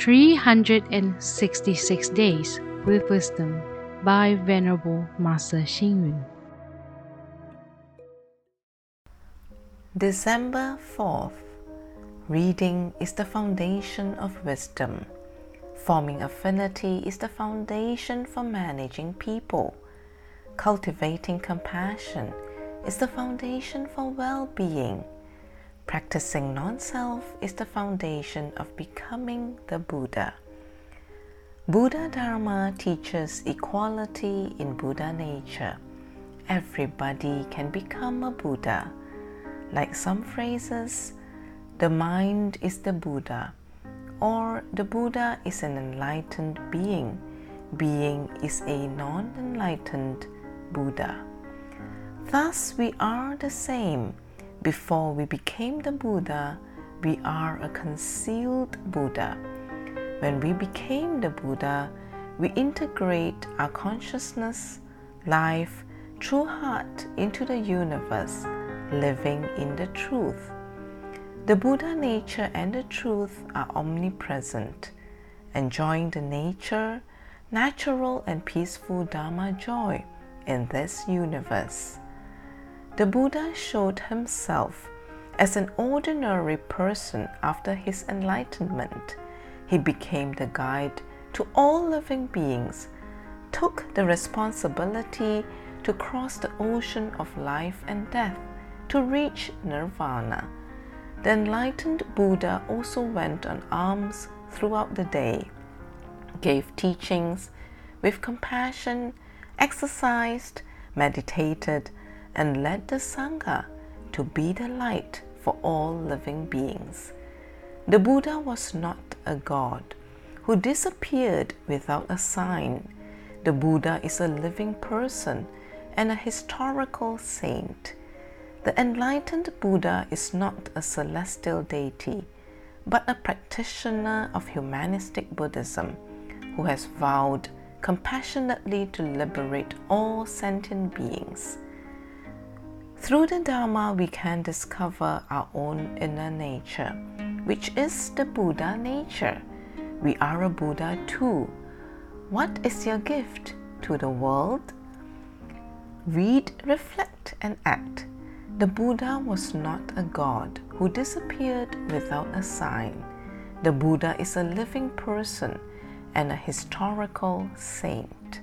366 Days with Wisdom by Venerable Master Xing Yun. December 4th. Reading is the foundation of wisdom. Forming affinity is the foundation for managing people. Cultivating compassion is the foundation for well being. Practicing non self is the foundation of becoming the Buddha. Buddha Dharma teaches equality in Buddha nature. Everybody can become a Buddha. Like some phrases, the mind is the Buddha, or the Buddha is an enlightened being. Being is a non enlightened Buddha. Thus, we are the same. Before we became the Buddha, we are a concealed Buddha. When we became the Buddha, we integrate our consciousness, life, true heart into the universe, living in the truth. The Buddha nature and the truth are omnipresent. Enjoying the nature, natural and peaceful Dharma joy in this universe the Buddha showed himself as an ordinary person after his enlightenment. He became the guide to all living beings, took the responsibility to cross the ocean of life and death to reach nirvana. The enlightened Buddha also went on alms throughout the day, gave teachings with compassion, exercised, meditated, and led the Sangha to be the light for all living beings. The Buddha was not a god who disappeared without a sign. The Buddha is a living person and a historical saint. The enlightened Buddha is not a celestial deity, but a practitioner of humanistic Buddhism who has vowed compassionately to liberate all sentient beings. Through the Dharma, we can discover our own inner nature, which is the Buddha nature. We are a Buddha too. What is your gift to the world? Read, reflect, and act. The Buddha was not a god who disappeared without a sign. The Buddha is a living person and a historical saint.